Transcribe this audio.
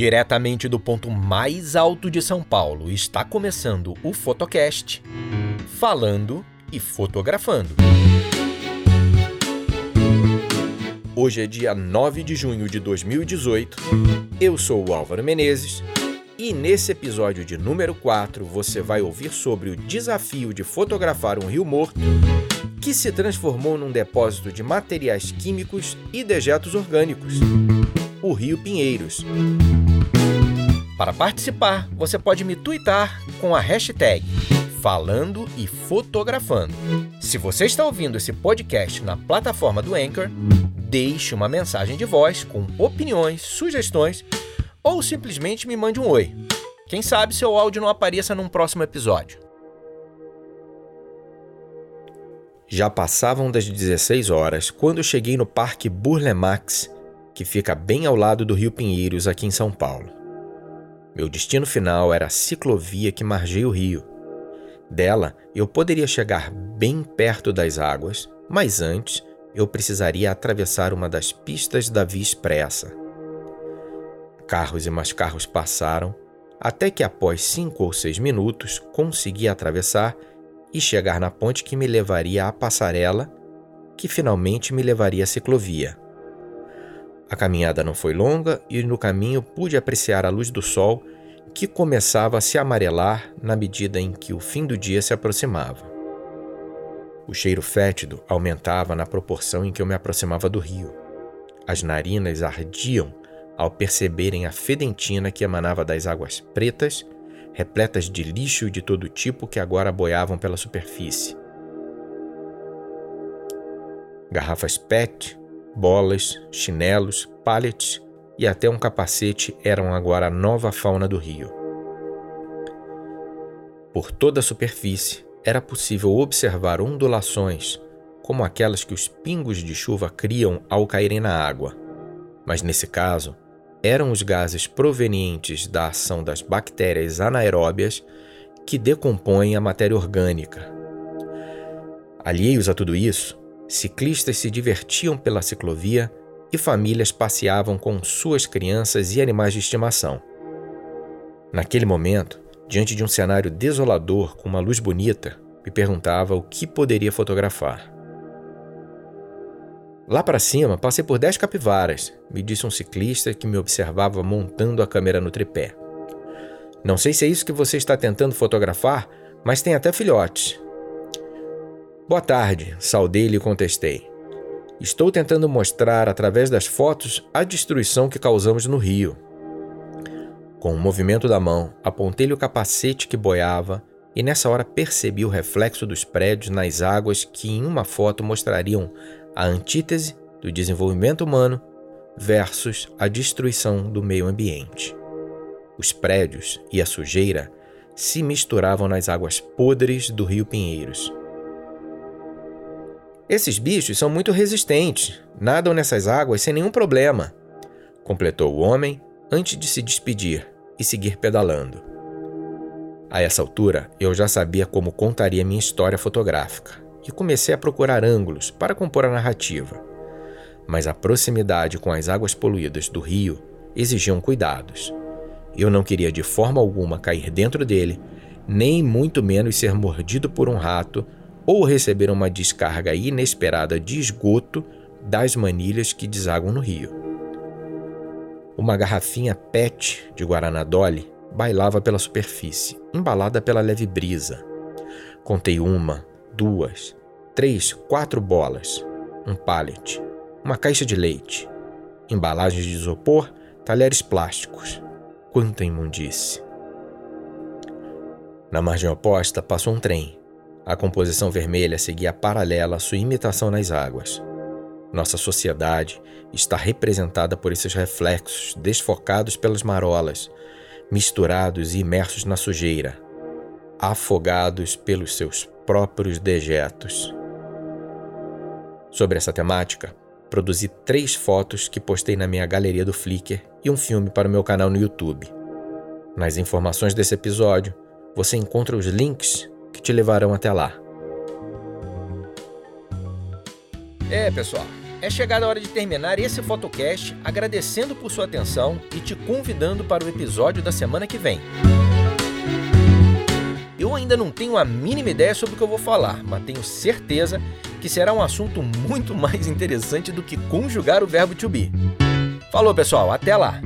Diretamente do ponto mais alto de São Paulo, está começando o Fotocast, falando e fotografando. Hoje é dia 9 de junho de 2018. Eu sou o Álvaro Menezes e nesse episódio de número 4 você vai ouvir sobre o desafio de fotografar um rio morto que se transformou num depósito de materiais químicos e dejetos orgânicos, o Rio Pinheiros. Para participar, você pode me twittar com a hashtag falando e fotografando. Se você está ouvindo esse podcast na plataforma do Anchor, deixe uma mensagem de voz com opiniões, sugestões ou simplesmente me mande um oi. Quem sabe seu áudio não apareça num próximo episódio. Já passavam das 16 horas quando cheguei no Parque Burle Marx, que fica bem ao lado do Rio Pinheiros, aqui em São Paulo. Meu destino final era a ciclovia que margeia o rio. Dela, eu poderia chegar bem perto das águas, mas antes eu precisaria atravessar uma das pistas da Via Expressa. Carros e mais carros passaram, até que após cinco ou seis minutos consegui atravessar e chegar na ponte que me levaria à passarela, que finalmente me levaria à ciclovia. A caminhada não foi longa e no caminho pude apreciar a luz do sol que começava a se amarelar na medida em que o fim do dia se aproximava. O cheiro fétido aumentava na proporção em que eu me aproximava do rio. As narinas ardiam ao perceberem a fedentina que emanava das águas pretas repletas de lixo de todo tipo que agora boiavam pela superfície. Garrafas PET, bolas, chinelos, pallets e até um capacete eram agora a nova fauna do rio. Por toda a superfície era possível observar ondulações, como aquelas que os pingos de chuva criam ao caírem na água. Mas nesse caso, eram os gases provenientes da ação das bactérias anaeróbias que decompõem a matéria orgânica. Alheios a tudo isso, ciclistas se divertiam pela ciclovia e famílias passeavam com suas crianças e animais de estimação. Naquele momento, diante de um cenário desolador com uma luz bonita, me perguntava o que poderia fotografar. Lá para cima, passei por dez capivaras, me disse um ciclista que me observava montando a câmera no tripé. Não sei se é isso que você está tentando fotografar, mas tem até filhotes. Boa tarde, saudei e contestei. Estou tentando mostrar através das fotos a destruição que causamos no rio. Com um movimento da mão, apontei-lhe o capacete que boiava e nessa hora percebi o reflexo dos prédios nas águas que em uma foto mostrariam a antítese do desenvolvimento humano versus a destruição do meio ambiente. Os prédios e a sujeira se misturavam nas águas podres do rio Pinheiros. Esses bichos são muito resistentes, nadam nessas águas sem nenhum problema, completou o homem antes de se despedir e seguir pedalando. A essa altura, eu já sabia como contaria minha história fotográfica e comecei a procurar ângulos para compor a narrativa. Mas a proximidade com as águas poluídas do rio exigiam cuidados. Eu não queria de forma alguma cair dentro dele, nem muito menos ser mordido por um rato ou receber uma descarga inesperada de esgoto das manilhas que desaguam no rio. Uma garrafinha PET de Guaraná Dolly bailava pela superfície, embalada pela leve brisa. Contei uma, duas, três, quatro bolas, um pallet, uma caixa de leite, embalagens de isopor, talheres plásticos. Quanta imundície! Na margem oposta passou um trem. A composição vermelha seguia paralela à sua imitação nas águas. Nossa sociedade está representada por esses reflexos desfocados pelas marolas, misturados e imersos na sujeira, afogados pelos seus próprios dejetos. Sobre essa temática, produzi três fotos que postei na minha galeria do Flickr e um filme para o meu canal no YouTube. Nas informações desse episódio, você encontra os links que te levarão até lá. É, pessoal, é chegada a hora de terminar esse fotocast agradecendo por sua atenção e te convidando para o episódio da semana que vem. Eu ainda não tenho a mínima ideia sobre o que eu vou falar, mas tenho certeza que será um assunto muito mais interessante do que conjugar o verbo to be. Falou, pessoal, até lá!